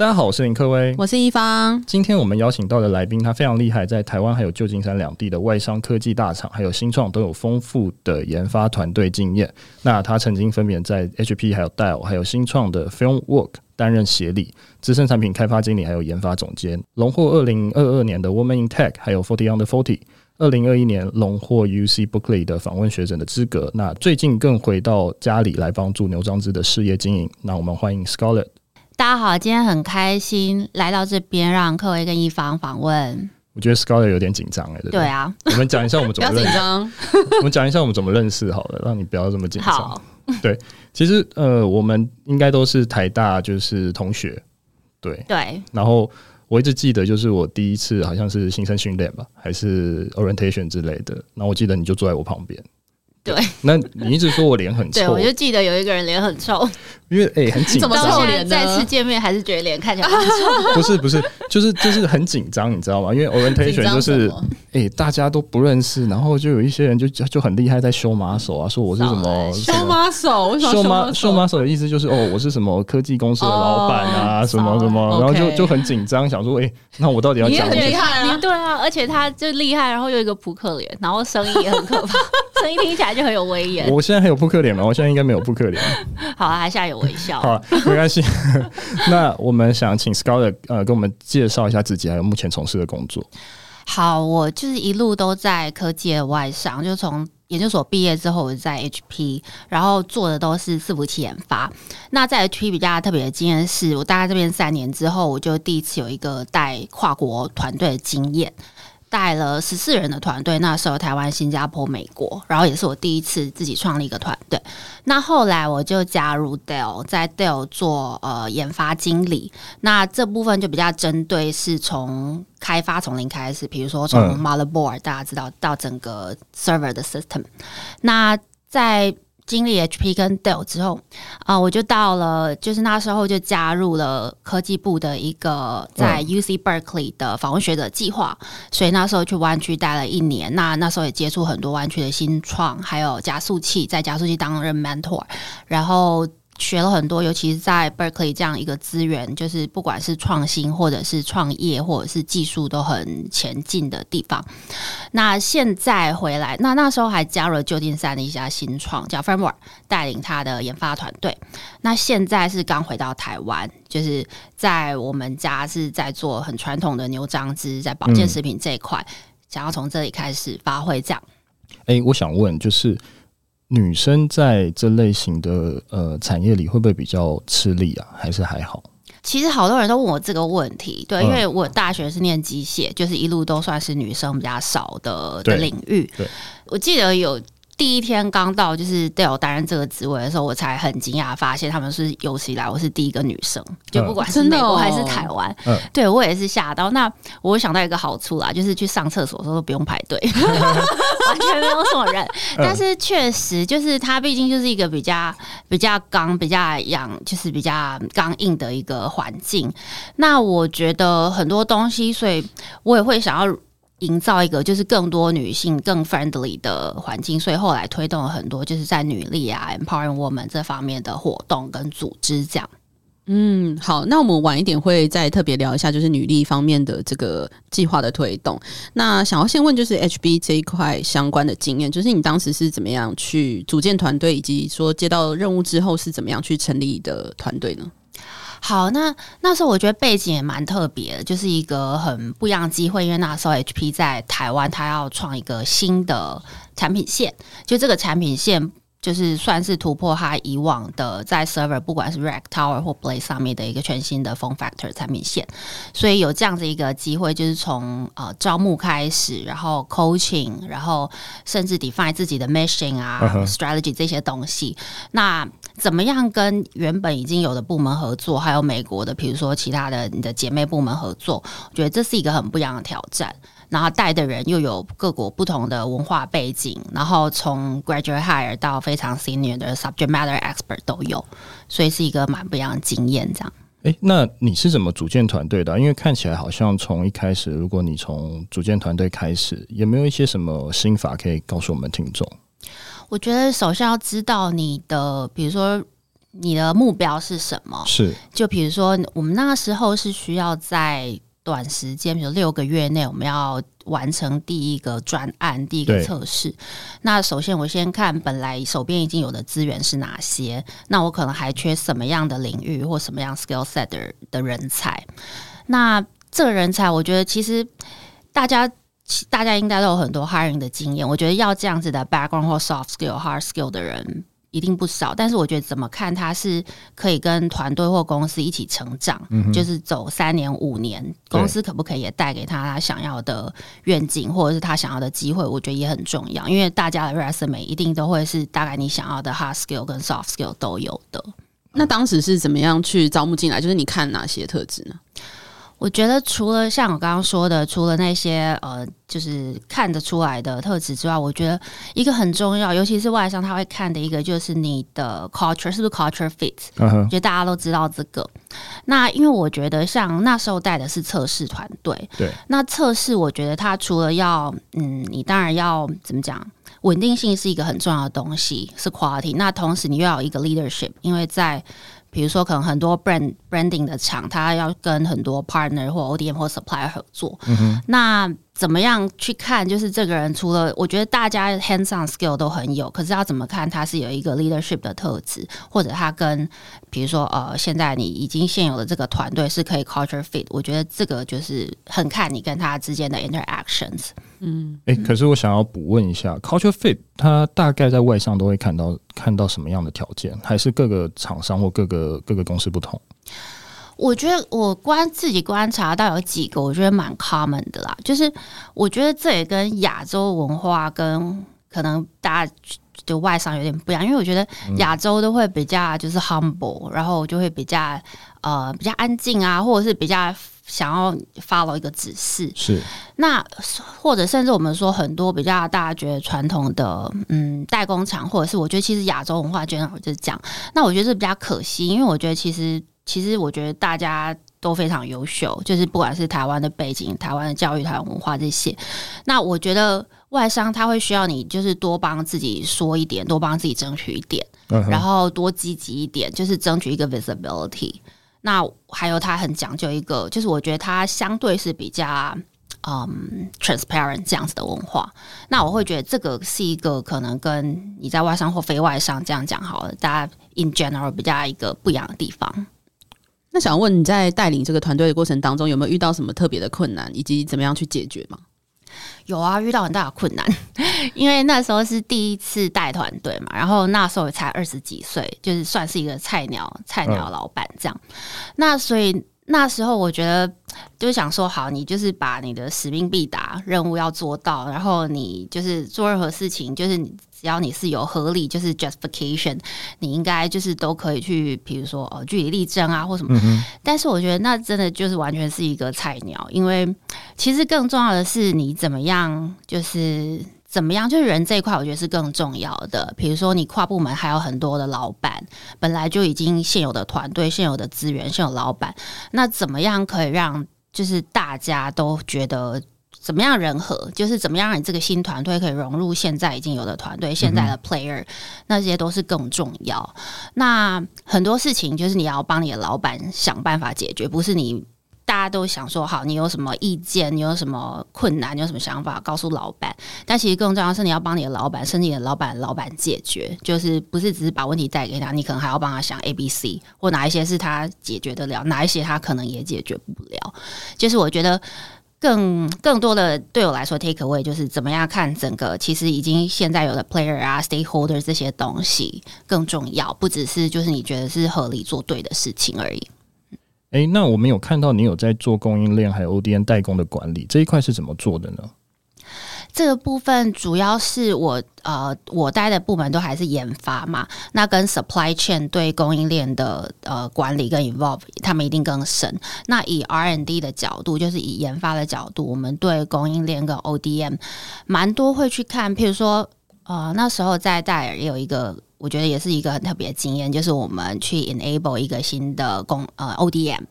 大家好，我是林克威，我是一方。今天我们邀请到的来宾，他非常厉害，在台湾还有旧金山两地的外商科技大厂，还有新创都有丰富的研发团队经验。那他曾经分别在 HP、还有 Dell、还有新创的 FilmWorks 担任协理、资深产品开发经理，还有研发总监，荣获二零二二年的 Woman in Tech，还有 Forty Under Forty，二零二一年荣获 UC Berkeley 的访问学者的资格。那最近更回到家里来帮助牛樟芝的事业经营。那我们欢迎 Scarlett。大家好，今天很开心来到这边，让克威跟一方访问。我觉得 Scarlett 有点紧张哎，对不对？对啊，我们讲一下我们怎么 认识。我们讲一下我们怎么认识好了，让你不要这么紧张。对，其实呃，我们应该都是台大就是同学。对对，然后我一直记得，就是我第一次好像是新生训练吧，还是 orientation 之类的。然后我记得你就坐在我旁边。对，那你一直说我脸很臭，对，我就记得有一个人脸很臭，因为哎、欸、很紧张，到现在再次见面还是觉得脸看起来很臭。不是不是，就是就是很紧张，你知道吗？因为 orientation 就是哎、欸、大家都不认识，然后就有一些人就就很厉害在秀 muscle 啊，说我是什么秀 muscle，为什么秀 muscle 秀 muscle 的意思就是哦，我是什么科技公司的老板啊，什么什么，然后就就很紧张，想说哎、欸，那我到底要讲什么？厉害啊，对啊，而且他就厉害，然后又一个扑克脸，然后声音也很可怕，声音听起来就很有威严。我现在还有扑克脸吗？我现在应该没有扑克脸。好啊，还现在有微笑。好，没关系。那我们想请 Scarlett 呃，跟我们介绍一下自己，还有目前从事的工作。好，我就是一路都在科技的外商，就从研究所毕业之后，我在 HP，然后做的都是伺服器研发。那在 HP 比较特别的经验是，我大概这边三年之后，我就第一次有一个带跨国团队的经验。带了十四人的团队，那时候台湾、新加坡、美国，然后也是我第一次自己创立一个团队。那后来我就加入 Dell，在 Dell 做呃研发经理。那这部分就比较针对是从开发从零开始，比如说从 motherboard、嗯、大家知道到整个 server 的 system。那在经历 HP 跟 Dell 之后，啊、呃，我就到了，就是那时候就加入了科技部的一个在 UC Berkeley 的访问学者计划，所以那时候去湾区待了一年。那那时候也接触很多湾区的新创，还有加速器，在加速器担任 mentor，然后。学了很多，尤其是在 Berkeley 这样一个资源，就是不管是创新或者是创业或者是技术都很前进的地方。那现在回来，那那时候还加入了旧金山的一家新创，叫 FilmWorks，带领他的研发团队。那现在是刚回到台湾，就是在我们家是在做很传统的牛樟汁，在保健食品这一块，嗯、想要从这里开始发挥。这样，哎、欸，我想问就是。女生在这类型的呃产业里会不会比较吃力啊？还是还好？其实好多人都问我这个问题，对，因为我大学是念机械，就是一路都算是女生比较少的的领域。对，我记得有。第一天刚到，就是 Dell 担任这个职位的时候，我才很惊讶，发现他们是有史以来我是第一个女生，就不管是美国还是台湾，嗯，对我也是吓到。那我想到一个好处啦，就是去上厕所的时候都不用排队，完全没有什么人。但是确实，就是它毕竟就是一个比较比较刚、比较痒，就是比较刚硬的一个环境。那我觉得很多东西，所以我也会想要。营造一个就是更多女性更 friendly 的环境，所以后来推动了很多就是在女力啊 empowering woman 这方面的活动跟组织。这样，嗯，好，那我们晚一点会再特别聊一下，就是女力方面的这个计划的推动。那想要先问，就是 HB 这一块相关的经验，就是你当时是怎么样去组建团队，以及说接到任务之后是怎么样去成立的团队呢？好，那那时候我觉得背景也蛮特别的，就是一个很不一样的机会，因为那时候 HP 在台湾，它要创一个新的产品线，就这个产品线就是算是突破它以往的在 server 不管是 Rack Tower 或 blade 上面的一个全新的 Form Factor 产品线，所以有这样子一个机会，就是从呃招募开始，然后 coaching，然后甚至 define 自己的 mission 啊、uh huh. strategy 这些东西。那怎么样跟原本已经有的部门合作，还有美国的，比如说其他的你的姐妹部门合作，我觉得这是一个很不一样的挑战。然后带的人又有各国不同的文化背景，然后从 graduate hire 到非常 senior 的 subject matter expert 都有，所以是一个蛮不一样的经验。这样，哎，那你是怎么组建团队的？因为看起来好像从一开始，如果你从组建团队开始，有没有一些什么心法可以告诉我们听众？我觉得首先要知道你的，比如说你的目标是什么？是，就比如说我们那个时候是需要在。短时间，比如六个月内，我们要完成第一个专案、第一个测试。那首先，我先看本来手边已经有的资源是哪些，那我可能还缺什么样的领域或什么样 skill set 的的人才。那这个人才，我觉得其实大家大家应该都有很多 hiring 的经验。我觉得要这样子的 background 或 soft skill、hard skill 的人。一定不少，但是我觉得怎么看，他是可以跟团队或公司一起成长，嗯、就是走三年五年，公司可不可以也带给他他想要的愿景，或者是他想要的机会？我觉得也很重要，因为大家的 resume 一定都会是大概你想要的 hard skill 跟 soft skill 都有的。那当时是怎么样去招募进来？就是你看哪些特质呢？我觉得除了像我刚刚说的，除了那些呃，就是看得出来的特质之外，我觉得一个很重要，尤其是外商他会看的一个，就是你的 culture 是不是 culture fit。Uh huh. 我觉得大家都知道这个。那因为我觉得像那时候带的是测试团队，对。那测试我觉得它除了要，嗯，你当然要怎么讲，稳定性是一个很重要的东西，是 quality。那同时你又要有一个 leadership，因为在比如说，可能很多 brand branding 的厂，它要跟很多 partner 或 ODM 或 supplier 合作。嗯哼。那怎么样去看？就是这个人，除了我觉得大家 hands-on skill 都很有，可是要怎么看他是有一个 leadership 的特质，或者他跟比如说呃，现在你已经现有的这个团队是可以 culture fit。我觉得这个就是很看你跟他之间的 interactions。嗯，哎、可是我想要补问一下，culture fit，他大概在外商都会看到看到什么样的条件？还是各个厂商或各个各个公司不同？我觉得我观自己观察到有几个，我觉得蛮 common 的啦。就是我觉得这也跟亚洲文化跟可能大家就外商有点不一样，因为我觉得亚洲都会比较就是 humble，然后就会比较呃比较安静啊，或者是比较。想要 follow 一个指示是，那或者甚至我们说很多比较大家觉得传统的嗯代工厂，或者是我觉得其实亚洲文化就就是这样。那我觉得是比较可惜，因为我觉得其实其实我觉得大家都非常优秀，就是不管是台湾的背景、台湾的教育、台湾文化这些。那我觉得外商他会需要你就是多帮自己说一点，多帮自己争取一点，然后多积极一点，就是争取一个 visibility。那还有他很讲究一个，就是我觉得他相对是比较嗯 transparent 这样子的文化。那我会觉得这个是一个可能跟你在外商或非外商这样讲好了，大家 in general 比较一个不一样的地方。那想问你在带领这个团队的过程当中，有没有遇到什么特别的困难，以及怎么样去解决吗？有啊，遇到很大的困难，因为那时候是第一次带团队嘛，然后那时候才二十几岁，就是算是一个菜鸟菜鸟老板这样。嗯、那所以那时候我觉得就想说，好，你就是把你的使命必达，任务要做到，然后你就是做任何事情，就是你。只要你是有合理，就是 justification，你应该就是都可以去，比如说呃据理力争啊，或什么。嗯、但是我觉得那真的就是完全是一个菜鸟，因为其实更重要的是你怎么样，就是怎么样，就是人这一块，我觉得是更重要的。比如说你跨部门还有很多的老板，本来就已经现有的团队、现有的资源、现有老板，那怎么样可以让就是大家都觉得？怎么样人和，就是怎么样让你这个新团队可以融入现在已经有的团队，现在的 player，那些都是更重要。那很多事情就是你要帮你的老板想办法解决，不是你大家都想说好，你有什么意见，你有什么困难，你有什么想法告诉老板。但其实更重要是你要帮你的老板，甚至你的老板老板解决，就是不是只是把问题带给他，你可能还要帮他想 A、B、C，或哪一些是他解决得了，哪一些他可能也解决不了。就是我觉得。更更多的对我来说，take away 就是怎么样看整个，其实已经现在有的 player 啊，stakeholder 这些东西更重要，不只是就是你觉得是合理做对的事情而已。哎，那我们有看到你有在做供应链还有 ODM 代工的管理这一块是怎么做的呢？这个部分主要是我呃，我待的部门都还是研发嘛，那跟 supply chain 对供应链的呃管理跟 involve，他们一定更深。那以 R&D 的角度，就是以研发的角度，我们对供应链跟 ODM 蛮多会去看。譬如说，呃，那时候在戴尔也有一个，我觉得也是一个很特别的经验，就是我们去 enable 一个新的供呃 ODM。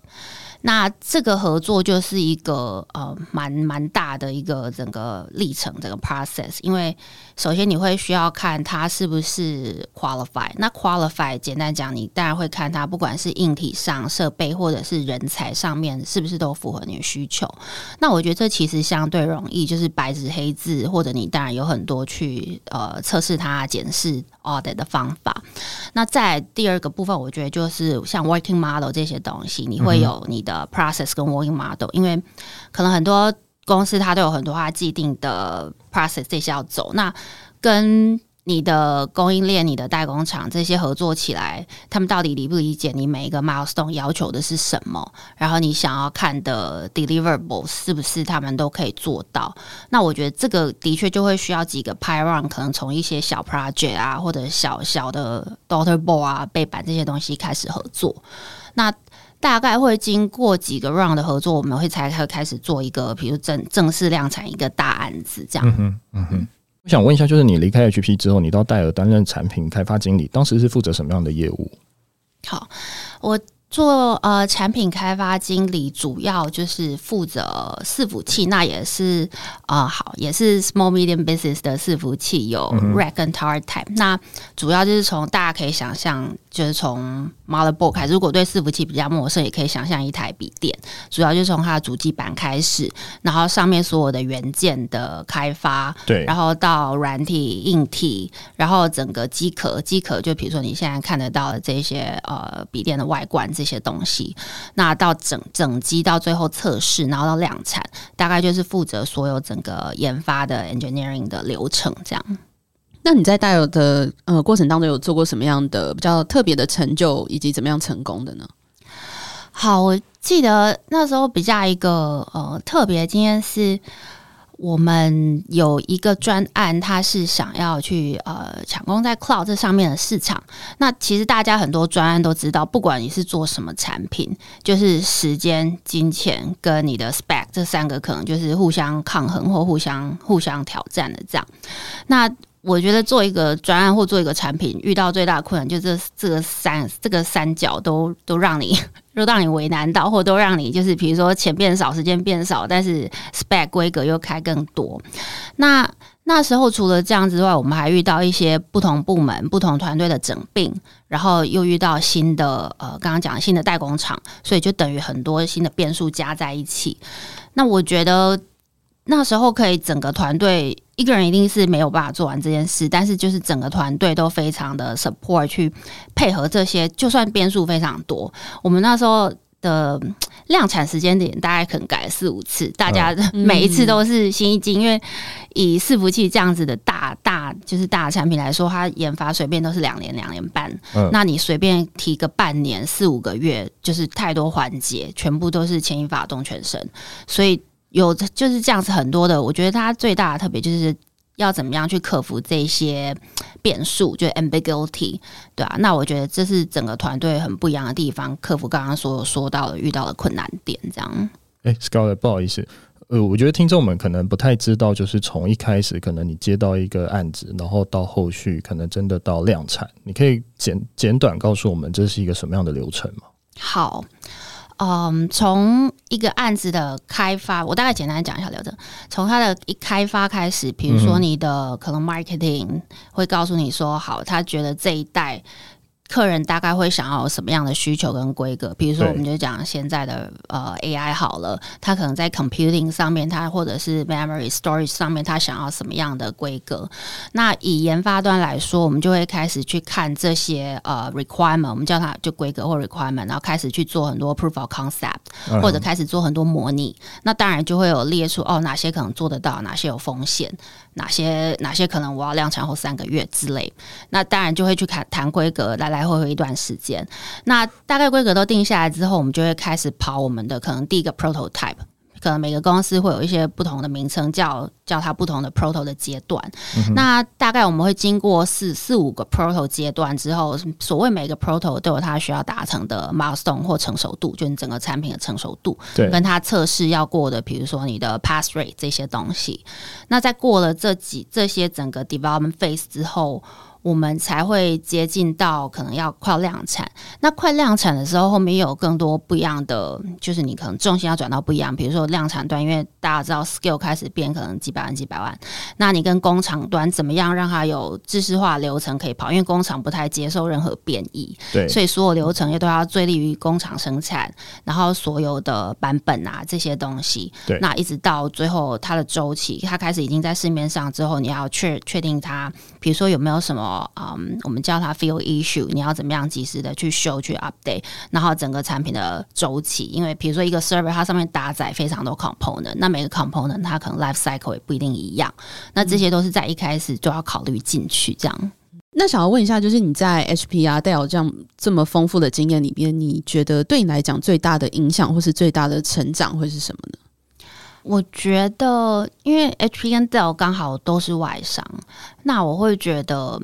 那这个合作就是一个呃蛮蛮大的一个整个历程，整个 process。因为首先你会需要看它是不是 qualify。那 qualify 简单讲，你当然会看它不管是硬体上设备或者是人才上面是不是都符合你的需求。那我觉得这其实相对容易，就是白纸黑字，或者你当然有很多去呃测试它、检视 audit 的方法。那在第二个部分，我觉得就是像 working model 这些东西，你会有你的。process 跟 working model，因为可能很多公司它都有很多它既定的 process 这些要走，那跟你的供应链、你的代工厂这些合作起来，他们到底理不理解你每一个 milestone 要求的是什么？然后你想要看的 deliverable 是不是他们都可以做到？那我觉得这个的确就会需要几个 p y r o n 可能从一些小 project 啊，或者小小的 daughter board 啊、背板这些东西开始合作。那大概会经过几个 round 的合作，我们会才会开始做一个，比如正正式量产一个大案子这样。嗯哼，嗯哼。我想问一下，就是你离开 HP 之后，你到戴尔担任产品开发经理，当时是负责什么样的业务？好，我。做呃产品开发经理，主要就是负责伺服器，那也是啊、呃、好，也是 small medium business 的伺服器，有 rack 跟 tower type。那主要就是从大家可以想象，就是从 motherboard 开始。如果对伺服器比较陌生，也可以想象一台笔电，主要就是从它的主机板开始，然后上面所有的元件的开发，对，然后到软体、硬体，然后整个机壳，机壳就比如说你现在看得到的这些呃笔电的外观。这些东西，那到整整机到最后测试，然后到量产，大概就是负责所有整个研发的 engineering 的流程这样。那你在戴尔的呃过程当中有做过什么样的比较特别的成就，以及怎么样成功的呢？好，我记得那时候比较一个呃特别经验是。我们有一个专案，它是想要去呃抢攻在 cloud 这上面的市场。那其实大家很多专案都知道，不管你是做什么产品，就是时间、金钱跟你的 spec 这三个可能就是互相抗衡或互相互相挑战的这样。那我觉得做一个专案或做一个产品，遇到最大困难就这这个三这个三角都都让你都让你为难到，或都让你就是比如说钱变少，时间变少，但是 spec 规格又开更多。那那时候除了这样之外，我们还遇到一些不同部门、不同团队的整并，然后又遇到新的呃刚刚讲新的代工厂，所以就等于很多新的变数加在一起。那我觉得。那时候可以整个团队一个人一定是没有办法做完这件事，但是就是整个团队都非常的 support 去配合这些，就算变数非常多，我们那时候的量产时间点大概可能改了四五次，大家 每一次都是心一惊，因为以伺服器这样子的大大就是大产品来说，它研发随便都是两年两年半，那你随便提个半年四五个月，就是太多环节，全部都是牵一发动全身，所以。有就是这样子很多的，我觉得它最大的特别就是要怎么样去克服这些变数，就 ambiguity，对啊，那我觉得这是整个团队很不一样的地方，克服刚刚所有说到的遇到的困难点，这样。哎，Scarlett，不好意思，呃，我觉得听众们可能不太知道，就是从一开始可能你接到一个案子，然后到后续可能真的到量产，你可以简简短告诉我们这是一个什么样的流程吗？好。嗯，从一个案子的开发，我大概简单讲一下流程。从它的一开发开始，比如说你的可能 marketing 会告诉你说，好，他觉得这一代客人大概会想要什么样的需求跟规格？比如说，我们就讲现在的呃 AI 好了，它可能在 computing 上面，它或者是 memory storage 上面，它想要什么样的规格？那以研发端来说，我们就会开始去看这些呃 requirement，我们叫它就规格或 requirement，然后开始去做很多 proof of concept，或者开始做很多模拟。Uh. 那当然就会有列出哦，哪些可能做得到，哪些有风险，哪些哪些可能我要量产后三个月之类。那当然就会去看谈规格来来。来回回一段时间，那大概规格都定下来之后，我们就会开始跑我们的可能第一个 prototype，可能每个公司会有一些不同的名称，叫叫它不同的 proto 的阶段。嗯。那大概我们会经过四四五个 proto 阶段之后，所谓每个 proto 都有它需要达成的 milestone 或成熟度，就是整个产品的成熟度，对，跟它测试要过的，比如说你的 pass rate 这些东西。那在过了这几这些整个 development phase 之后。我们才会接近到可能要快量产。那快量产的时候，后面有更多不一样的，就是你可能重心要转到不一样。比如说量产端，因为大家知道 scale 开始变，可能几百万、几百万。那你跟工厂端怎么样让它有知识化流程可以跑？因为工厂不太接受任何变异，对，所以所有流程也都要最利于工厂生产。然后所有的版本啊这些东西，对，那一直到最后它的周期，它开始已经在市面上之后，你要确确定它，比如说有没有什么。嗯、我们叫它 field issue，你要怎么样及时的去修去 update，然后整个产品的周期，因为比如说一个 server 它上面搭载非常多 component，那每个 component 它可能 life cycle 也不一定一样，那这些都是在一开始就要考虑进去。这样、那想要问一下，就是你在 H P R 带有这样这么丰富的经验里边，你觉得对你来讲最大的影响或是最大的成长会是什么呢？我觉得，因为 HP 跟 Dell 刚好都是外商，那我会觉得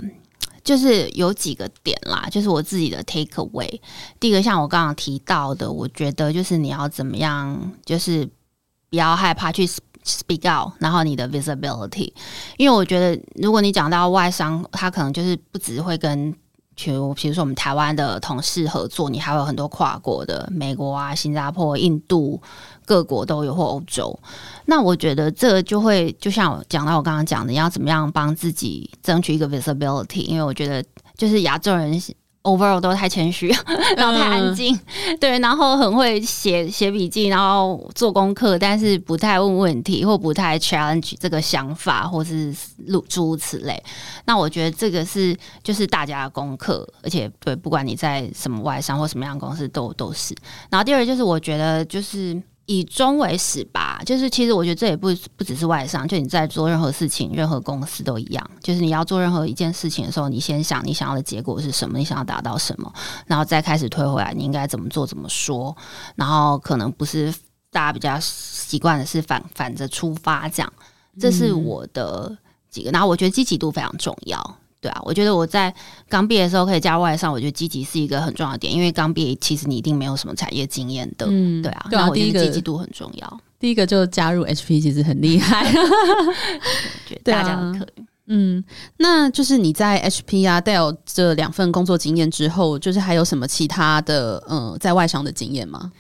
就是有几个点啦，就是我自己的 take away。第一个，像我刚刚提到的，我觉得就是你要怎么样，就是不要害怕去 speak out，然后你的 visibility。因为我觉得，如果你讲到外商，他可能就是不只会跟。就比如说我们台湾的同事合作，你还有很多跨国的，美国啊、新加坡、印度各国都有，或欧洲。那我觉得这就会就像我讲到我刚刚讲的，你要怎么样帮自己争取一个 visibility？因为我觉得就是亚洲人。Overall 都太谦虚，然后太安静，嗯，对，然后很会写写笔记，然后做功课，但是不太问问题，或不太 challenge 这个想法，或是诸如此类。那我觉得这个是就是大家的功课，而且对，不管你在什么外商或什么样的公司都都是。然后第二就是我觉得就是。以终为始吧，就是其实我觉得这也不不只是外商，就你在做任何事情，任何公司都一样。就是你要做任何一件事情的时候，你先想你想要的结果是什么，你想要达到什么，然后再开始推回来，你应该怎么做，怎么说。然后可能不是大家比较习惯的是反反着出发这样，这是我的几个。然后我觉得积极度非常重要。对啊，我觉得我在刚毕业的时候可以加入外商，我觉得积极是一个很重要的点，因为刚毕业其实你一定没有什么产业经验的，嗯，对啊。那我觉得积极度很重要。第一个就加入 HP 其实很厉害，觉得大家都可以。嗯，那就是你在 HP 啊 Dell 这两份工作经验之后，就是还有什么其他的嗯在外商的经验吗？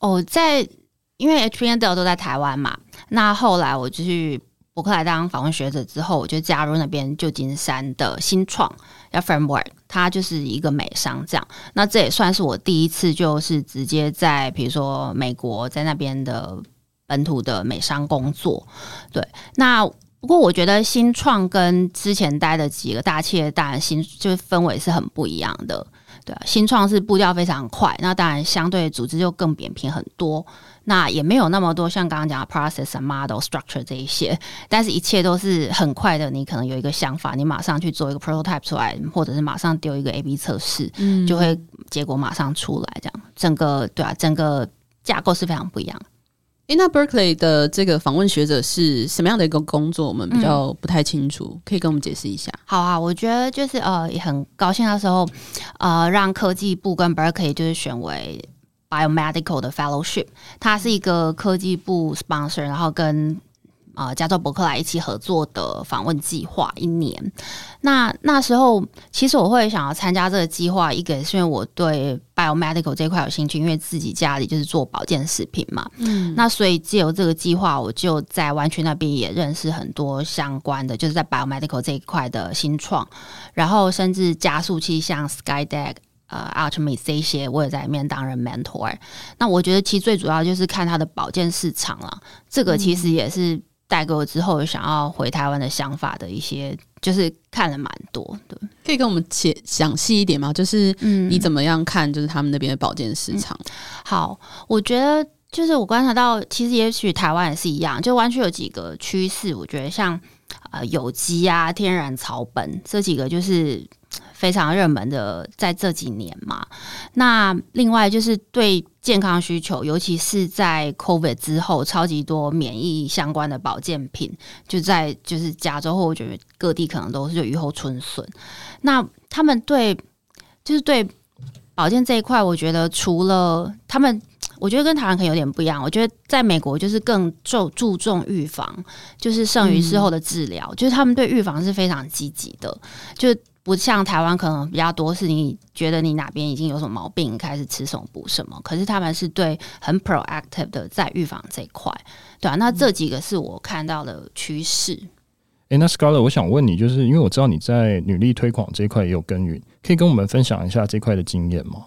哦，在因为 HP 跟 Dell 都在台湾嘛，那后来我就去。伯克莱当访问学者之后，我就加入那边旧金山的新创叫 Framework，它就是一个美商这样。那这也算是我第一次，就是直接在比如说美国在那边的本土的美商工作。对，那不过我觉得新创跟之前待的几个大企业，当然新就是氛围是很不一样的。对啊，新创是步调非常快，那当然相对组织就更扁平很多，那也没有那么多像刚刚讲的 process、model、structure 这一些，但是一切都是很快的。你可能有一个想法，你马上去做一个 prototype 出来，或者是马上丢一个 A/B 测试，嗯，就会结果马上出来。这样整个对啊，整个架构是非常不一样。诶，那 Berkeley 的这个访问学者是什么样的一个工作？我们比较不太清楚，嗯、可以跟我们解释一下。好啊，我觉得就是呃，也很高兴那时候呃，让科技部跟 Berkeley 就是选为 Biomedical 的 Fellowship，它是一个科技部 sponsor，然后跟呃加州伯克莱一起合作的访问计划一年。那那时候其实我会想要参加这个计划，一个是因为我对 biomedical 这一块有兴趣，因为自己家里就是做保健食品嘛。嗯，那所以借由这个计划，我就在湾区那边也认识很多相关的，就是在 biomedical 这一块的新创，然后甚至加速器像 Skydeck。呃，Ultimate 这些我也在里面担任 mentor。那我觉得其实最主要就是看它的保健市场了，这个其实也是带给我之后想要回台湾的想法的一些，就是看了蛮多的。可以跟我们解详细一点吗？就是你怎么样看，就是他们那边的保健市场？嗯，好，我觉得就是我观察到，其实也许台湾也是一样，就完全有几个趋势。我觉得像呃有机啊、天然草本这几个就是。非常热门的，在这几年嘛，那另外就是对健康需求，尤其是在 COVID 之后，超级多免疫相关的保健品，就在就是加州或我觉得各地可能都是雨后春笋。那他们对就是对保健这一块，我觉得除了他们，我觉得跟台湾可能有点不一样。我觉得在美国就是更注注重预防，就是剩余事后的治疗，嗯、就是他们对预防是非常积极的，就。不像台湾可能比较多，是你觉得你哪边已经有什么毛病，开始吃什么补什么。可是他们是对很 proactive 的在预防这一块，对啊，那这几个是我看到的趋势。诶、那 Scarlett，我想问你，就是因为我知道你在女力推广这一块也有耕耘，可以跟我们分享一下这块的经验吗？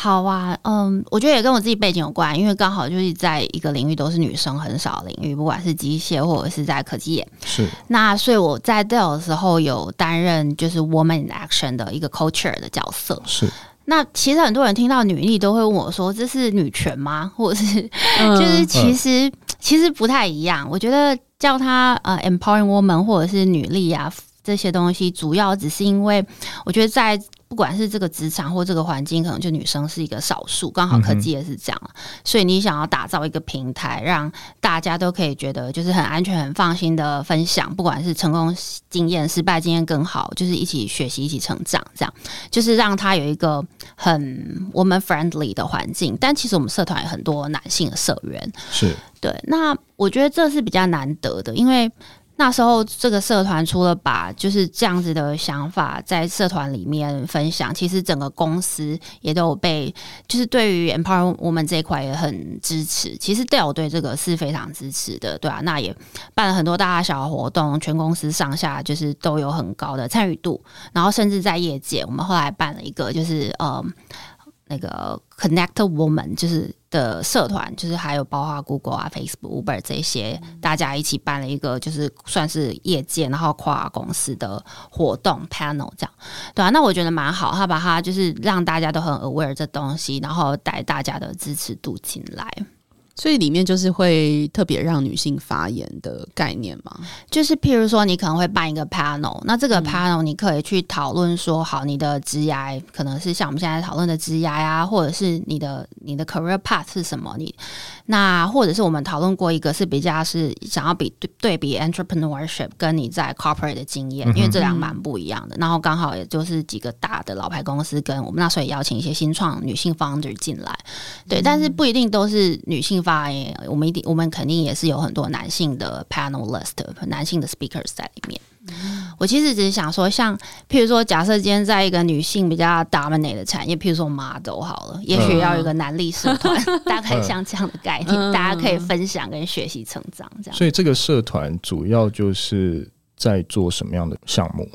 好啊，嗯，我觉得也跟我自己背景有关，因为刚好就是在一个领域都是女生很少的领域，不管是机械或者是在科技业。是。那所以我在 Dell 的时候有担任就是 Woman in Action 的一个 culture 的角色。是。那其实很多人听到女力都会问我说：“这是女权吗？” 或者是 就是其实、嗯、其实不太一样。我觉得叫它呃 empowering woman 或者是女力啊这些东西，主要只是因为我觉得在。不管是这个职场或这个环境，可能就女生是一个少数，刚好科技也是这样，嗯、所以你想要打造一个平台，让大家都可以觉得就是很安全、很放心的分享，不管是成功经验、失败经验更好，就是一起学习、一起成长，这样就是让他有一个很 woman friendly 的环境。但其实我们社团有很多男性的社员，是对。那我觉得这是比较难得的，因为。那时候，这个社团除了把就是这样子的想法在社团里面分享，其实整个公司也都有被，就是对于 Empower Woman 这一块也很支持。其实 Dell 对这个是非常支持的，对啊，那也办了很多大大小小活动，全公司上下就是都有很高的参与度。然后甚至在业界，我们后来办了一个，就是呃。那个 Connect Woman 就是的社团，就是还有包括 Google 啊、Facebook、Uber 这些，大家一起办了一个，就是算是业界然后跨公司的活动 panel 这样，对啊，那我觉得蛮好，他把它就是让大家都很 aware 这东西，然后带大家的支持度进来。所以里面就是会特别让女性发言的概念吗？就是譬如说，你可能会办一个 panel，那这个 panel 你可以去讨论说，好，你的职涯可能是像我们现在讨论的职涯呀，或者是你的你的 career path 是什么？你那或者是我们讨论过一个是比较是想要比对对比 entrepreneurship 跟你在 corporate 的经验，因为这两蛮不一样的。然后刚好也就是几个大的老牌公司跟我们那时候也邀请一些新创女性 founder 进来，对，但是不一定都是女性。我们一定，我们肯定也是有很多男性的 panelist，男性的 speakers 在里面。嗯、我其实只是想说，像譬如说，假设今天在一个女性比较 dominate 的产业，譬如说 model 好了，也许要有一个男力社团，嗯、大概像这样的概念，嗯、大家可以分享跟学习成长这样。所以这个社团主要就是在做什么样的项目？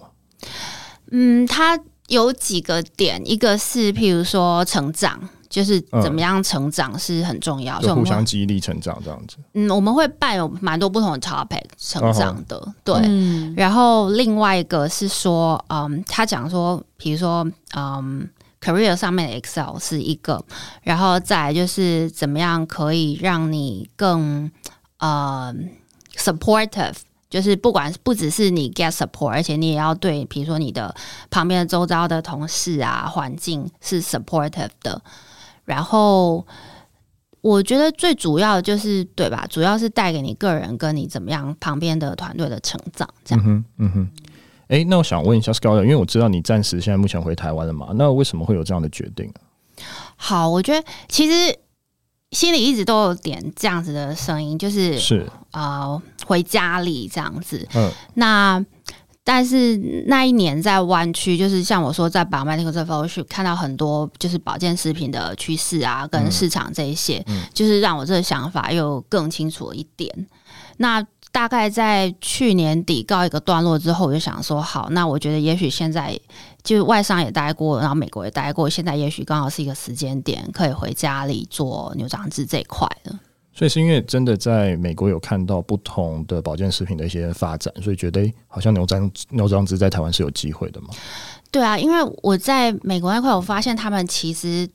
嗯，它有几个点，一个是譬如说成长。就是怎么样成长是很重要，就互相激励成长这样子。嗯，我们会办有蛮多不同的 topic 成长的，对。嗯、然后另外一个是说，嗯，他讲说，比如说，嗯，career 上面的 Excel 是一个，然后再来就是怎么样可以让你更呃 supportive，就是不管不只是你 get support，而且你也要对，比如说你的旁边的周遭的同事啊，环境是 supportive 的。然后我觉得最主要就是对吧？主要是带给你个人跟你怎么样旁边的团队的成长，这样。嗯哼，嗯哼。哎，那我想问一下 Scarlett，因为我知道你暂时现在目前回台湾了嘛？那为什么会有这样的决定？好，我觉得其实心里一直都有点这样子的声音，就是是啊、呃，回家里这样子。嗯，那但是那一年在湾区，就是像我说在 Biomedical Fellowship 看到很多就是保健食品的趋势啊，跟市场这一些，嗯，就是让我这个想法又更清楚了一点。那大概在去年底告一个段落之后，我就想说，好，那我觉得也许现在就外商也待过，然后美国也待过，现在也许刚好是一个时间点，可以回家里做牛长制这一块了。所以是因为真的在美国有看到不同的保健食品的一些发展，所以觉得好像牛樟牛樟芝在台湾是有机会的吗？对啊，因为我在美国那块，我发现他们其实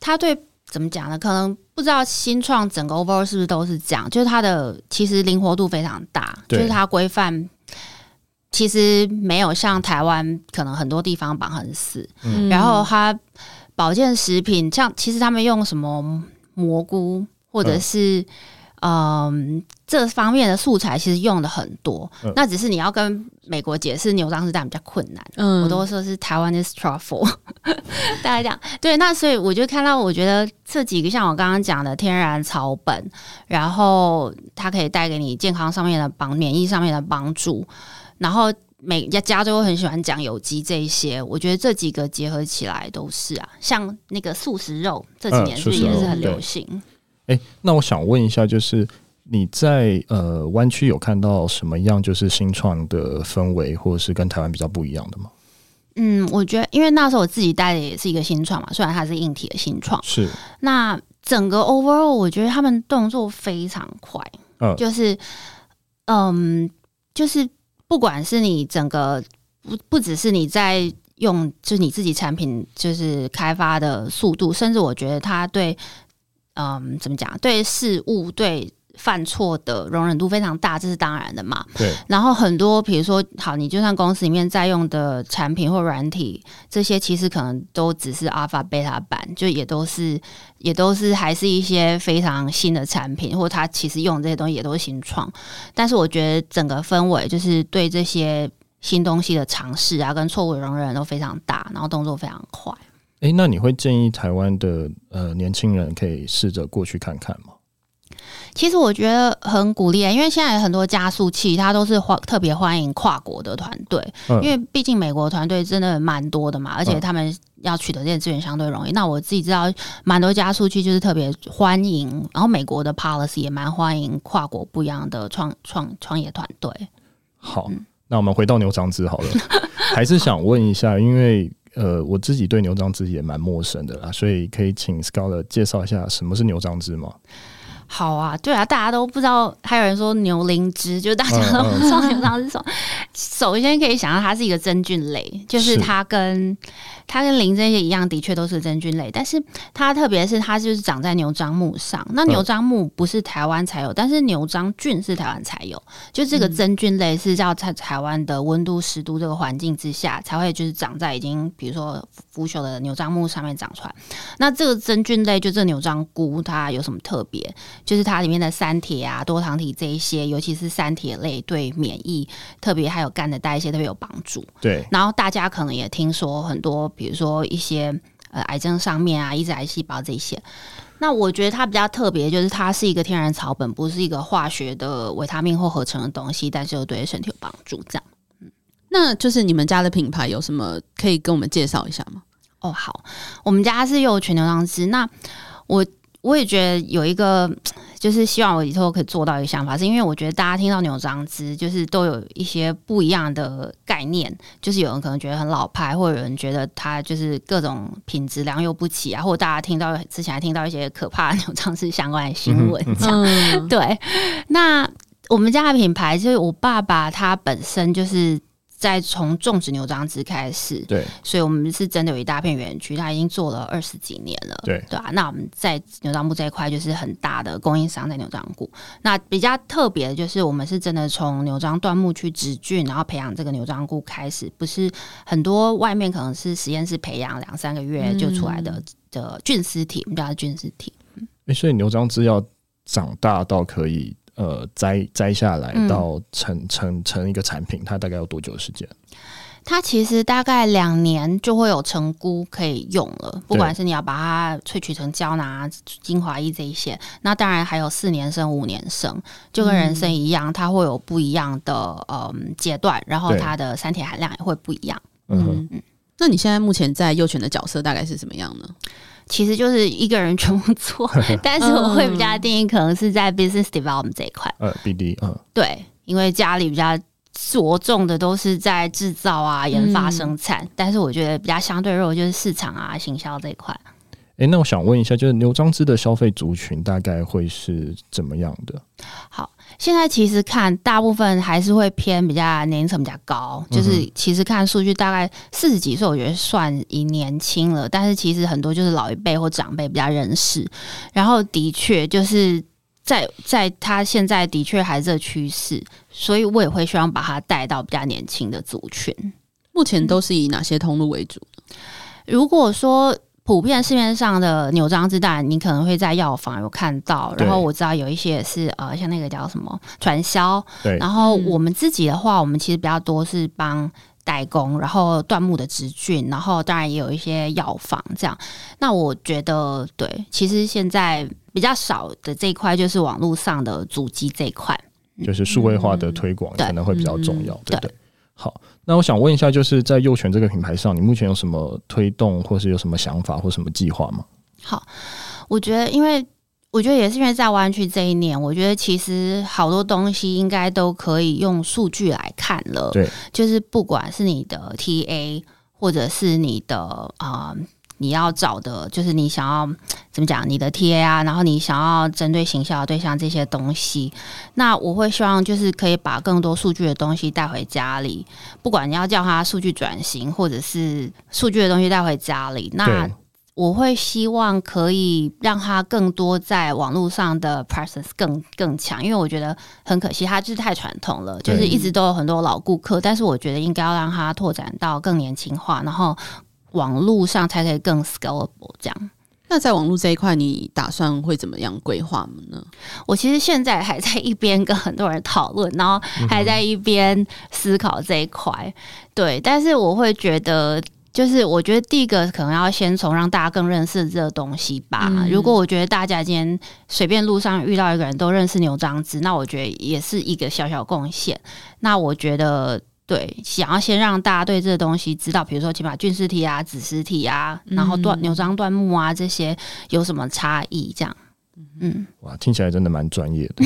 他对。怎么讲呢？可能不知道新创整个 overall 是不是都是这样，就是它的其实灵活度非常大，就是它规范其实没有像台湾可能很多地方绑很死，嗯、然后它保健食品像其实他们用什么蘑菇或者是。嗯嗯，这方面的素材其实用的很多，嗯，那只是你要跟美国解释牛樟芝蛋比较困难。嗯，我都说是台湾的 truffle，大家讲对。那所以我就看到，我觉得这几个像我刚刚讲的天然草本，然后它可以带给你健康上面的帮，免疫上面的帮助。然后每家加州很喜欢讲有机这一些，我觉得这几个结合起来都是啊，像那个素食肉这几年是不是也是很流行？嗯哎，那我想问一下，就是你在呃湾区有看到什么样就是新创的氛围，或者是跟台湾比较不一样的吗？嗯，我觉得因为那时候我自己带的也是一个新创嘛，虽然它是硬体的新创，是那整个 overall 我觉得他们动作非常快，嗯，就是嗯，就是不管是你整个不不只是你在用，就是你自己产品就是开发的速度，甚至我觉得他对。嗯，怎么讲？对事物、对犯错的容忍度非常大，这是当然的嘛。对。然后很多，比如说，好，你就算公司里面在用的产品或软体，这些其实可能都只是 Alpha、Beta 版，就也都是，也都是还是一些非常新的产品，或它其实用这些东西也都是新创。但是我觉得整个氛围就是对这些新东西的尝试啊，跟错误的容忍都非常大，然后动作非常快。哎，那你会建议台湾的呃年轻人可以试着过去看看吗？其实我觉得很鼓励，因为现在有很多加速器，它都是欢特别欢迎跨国的团队，嗯，因为毕竟美国团队真的蛮多的嘛，而且他们要取得这些资源相对容易。嗯，那我自己知道，蛮多加速器就是特别欢迎，然后美国的 policy 也蛮欢迎跨国不一样的创创创业团队。好，嗯，那我们回到牛长子好了，还是想问一下，因为。呃，我自己对牛樟芝也蛮陌生的啦，所以可以请 Scholar 介绍一下什么是牛樟芝吗？好啊，对啊，大家都不知道，还有人说牛灵芝，就是大家都不知道牛樟芝是什么。首先可以想到它是一个真菌类，就是它跟它跟灵芝这些一样，的确都是真菌类，但是它特别是它就是长在牛樟木上。那牛樟木不是台湾才有，但是牛樟菌是台湾才有。就这个真菌类是叫在台湾的温度、湿度这个环境之下才会就是长在已经比如说腐朽的牛樟木上面长出来。那这个真菌类就这个牛樟菇，它有什么特别？就是它里面的三铁啊、多糖体这一些，尤其是三铁类对免疫特别还有肝的代谢特别有帮助。对，然后大家可能也听说很多，比如说一些呃癌症上面啊、抑制癌细胞这些。那我觉得它比较特别，就是它是一个天然草本，不是一个化学的维他命或合成的东西，但是又对身体有帮助。这样，嗯，那就是你们家的品牌有什么可以跟我们介绍一下吗？哦，好，我们家是幼泉牛樟芝。那我。我也觉得有一个，就是希望我以后可以做到一个想法，是因为我觉得大家听到牛樟芝，就是都有一些不一样的概念，就是有人可能觉得很老派，或者有人觉得它就是各种品质良莠不齐啊，或者大家听到之前还听到一些可怕的牛樟芝相关的新闻，这样、嗯、对。那我们家的品牌，就是我爸爸他本身就是。在从种植牛樟芝开始，对，所以我们是真的有一大片园区，它已经做了二十几年了，对，对吧、啊？那我们在牛樟木这一块就是很大的供应商在牛樟谷。那比较特别的就是，我们是真的从牛樟椴木去植菌，然后培养这个牛樟菇开始，不是很多外面可能是实验室培养两三个月就出来的、嗯、的菌丝体，我们叫它菌丝体。哎、欸，所以牛樟芝要长大到可以。呃，摘摘下来到成成成一个产品，它大概要多久的时间？它其实大概两年就会有成菇可以用了，不管是你要把它萃取成胶囊、精华液这一些，那当然还有四年生、五年生，就跟人生一样，它会有不一样的嗯阶段，然后它的三铁含量也会不一样。嗯嗯，那你现在目前在幼犬的角色大概是怎么样呢？其实就是一个人全部做，但是我会比较定义可能是在 business development 这一块。呃，BD，嗯，对，因为家里比较。着重的都是在制造啊、研发、生产，嗯、但是我觉得比较相对弱就是市场啊、行销这一块。哎、欸，那我想问一下，就是牛樟芝的消费族群大概会是怎么样的？好，现在其实看大部分还是会偏比较年龄层比较高，就是其实看数据大概四十几岁，我觉得算已年轻了，但是其实很多就是老一辈或长辈比较认识，然后的确就是。在在他现在的确还是这个趋势，所以我也会希望把他带到比较年轻的族群。目前都是以哪些通路为主？如果说普遍市面上的牛樟芝蛋，你可能会在药房有看到，然后我知道有一些是呃，像那个叫什么传销。对，然后我们自己的话，我们其实比较多是帮代工，然后椴木的植菌，然后当然也有一些药房这样。那我觉得，对，其实现在比较少的这一块就是网络上的主机这一块，就是数位化的推广可能会比较重要，对不对？好，那我想问一下，就是在幼犬这个品牌上，你目前有什么推动，或是有什么想法或什么计划吗？好，我觉得因为。我觉得也是因为在湾区这一年，我觉得其实好多东西应该都可以用数据来看了。对，就是不管是你的 TA，或者是你的啊、呃，你要找的，就是你想要怎么讲，你的 TA 啊，然后你想要针对行销的对象这些东西，那我会希望就是可以把更多数据的东西带回家里，不管你要叫它数据转型，或者是数据的东西带回家里，那。我会希望可以让他更多在网络上的 presence 更更强，因为我觉得很可惜，他就是太传统了，就是一直都有很多老顾客。但是我觉得应该要让他拓展到更年轻化，然后网络上才可以更 scalable 这样。那在网络这一块，你打算会怎么样规划呢？我其实现在还在一边跟很多人讨论，然后还在一边思考这一块。对，但是我会觉得。就是我觉得第一个可能要先从让大家更认识这个东西吧。嗯、如果我觉得大家今天随便路上遇到一个人都认识牛樟芝，那我觉得也是一个小小贡献。那我觉得对，想要先让大家对这个东西知道，比如说起码菌丝体啊、子实体啊，然后断牛樟断木啊这些有什么差异？这样，嗯，哇，听起来真的蛮专业的。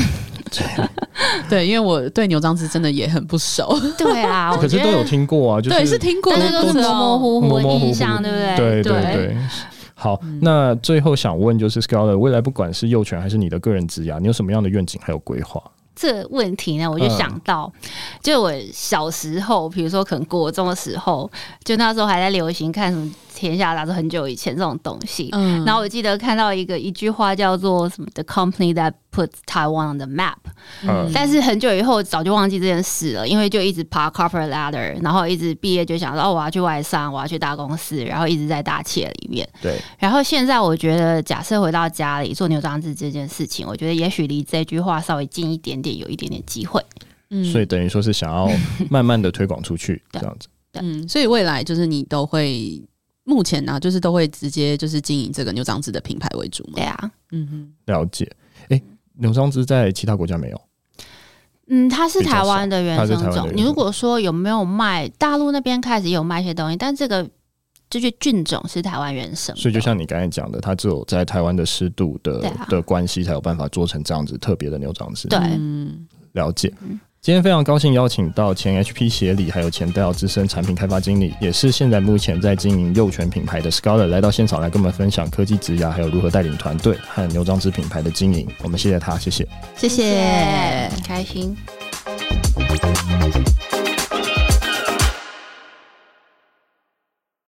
对，因为我对牛樟芝真的也很不熟。对啊，可是都有听过啊，就是对，是听过，但是都是模模糊糊的印象，对不对？对对对。好，那最后想问就是，Scarlett，未来不管是幼犬还是你的个人职涯，你有什么样的愿景还有规划？这个问题呢，我就想到，嗯、就我小时候，比如说可能国中的时候，就那时候还在流行看什么。天下杂志很久以前这种东西，嗯，然后我记得看到一个一句话叫做什么 “the company that puts Taiwan on the map”，嗯，但是很久以后早就忘记这件事了，因为就一直爬 corporate ladder，然后一直毕业就想说哦，我要去外商，我要去大公司，然后一直在大企业里面，对。然后现在我觉得，假设回到家里做牛樟志这件事情，我觉得也许离这句话稍微近一点点，有一点点机会。嗯，所以等于说是想要慢慢的推广出去 这样子，嗯，所以未来就是你都会。目前呢、啊，就是都会直接就是经营这个牛樟芝的品牌为主嘛。对啊，嗯哼，了解。哎、欸，牛樟芝在其他国家没有？嗯，它是台湾的原生种。你如果说有没有卖大陆那边开始有卖一些东西，但这个这些菌种是台湾原生。所以就像你刚才讲的，它只有在台湾的湿度的、啊、的关系，才有办法做成这样子特别的牛樟芝。对，嗯，了解。嗯今天非常高兴邀请到前 HP 协理，还有前戴尔资深产品开发经理，也是现在目前在经营幼犬品牌的 Scholar 来到现场来跟我们分享科技职涯，还有如何带领团队和牛樟芝品牌的经营。我们谢谢他，谢谢，谢谢，很开心。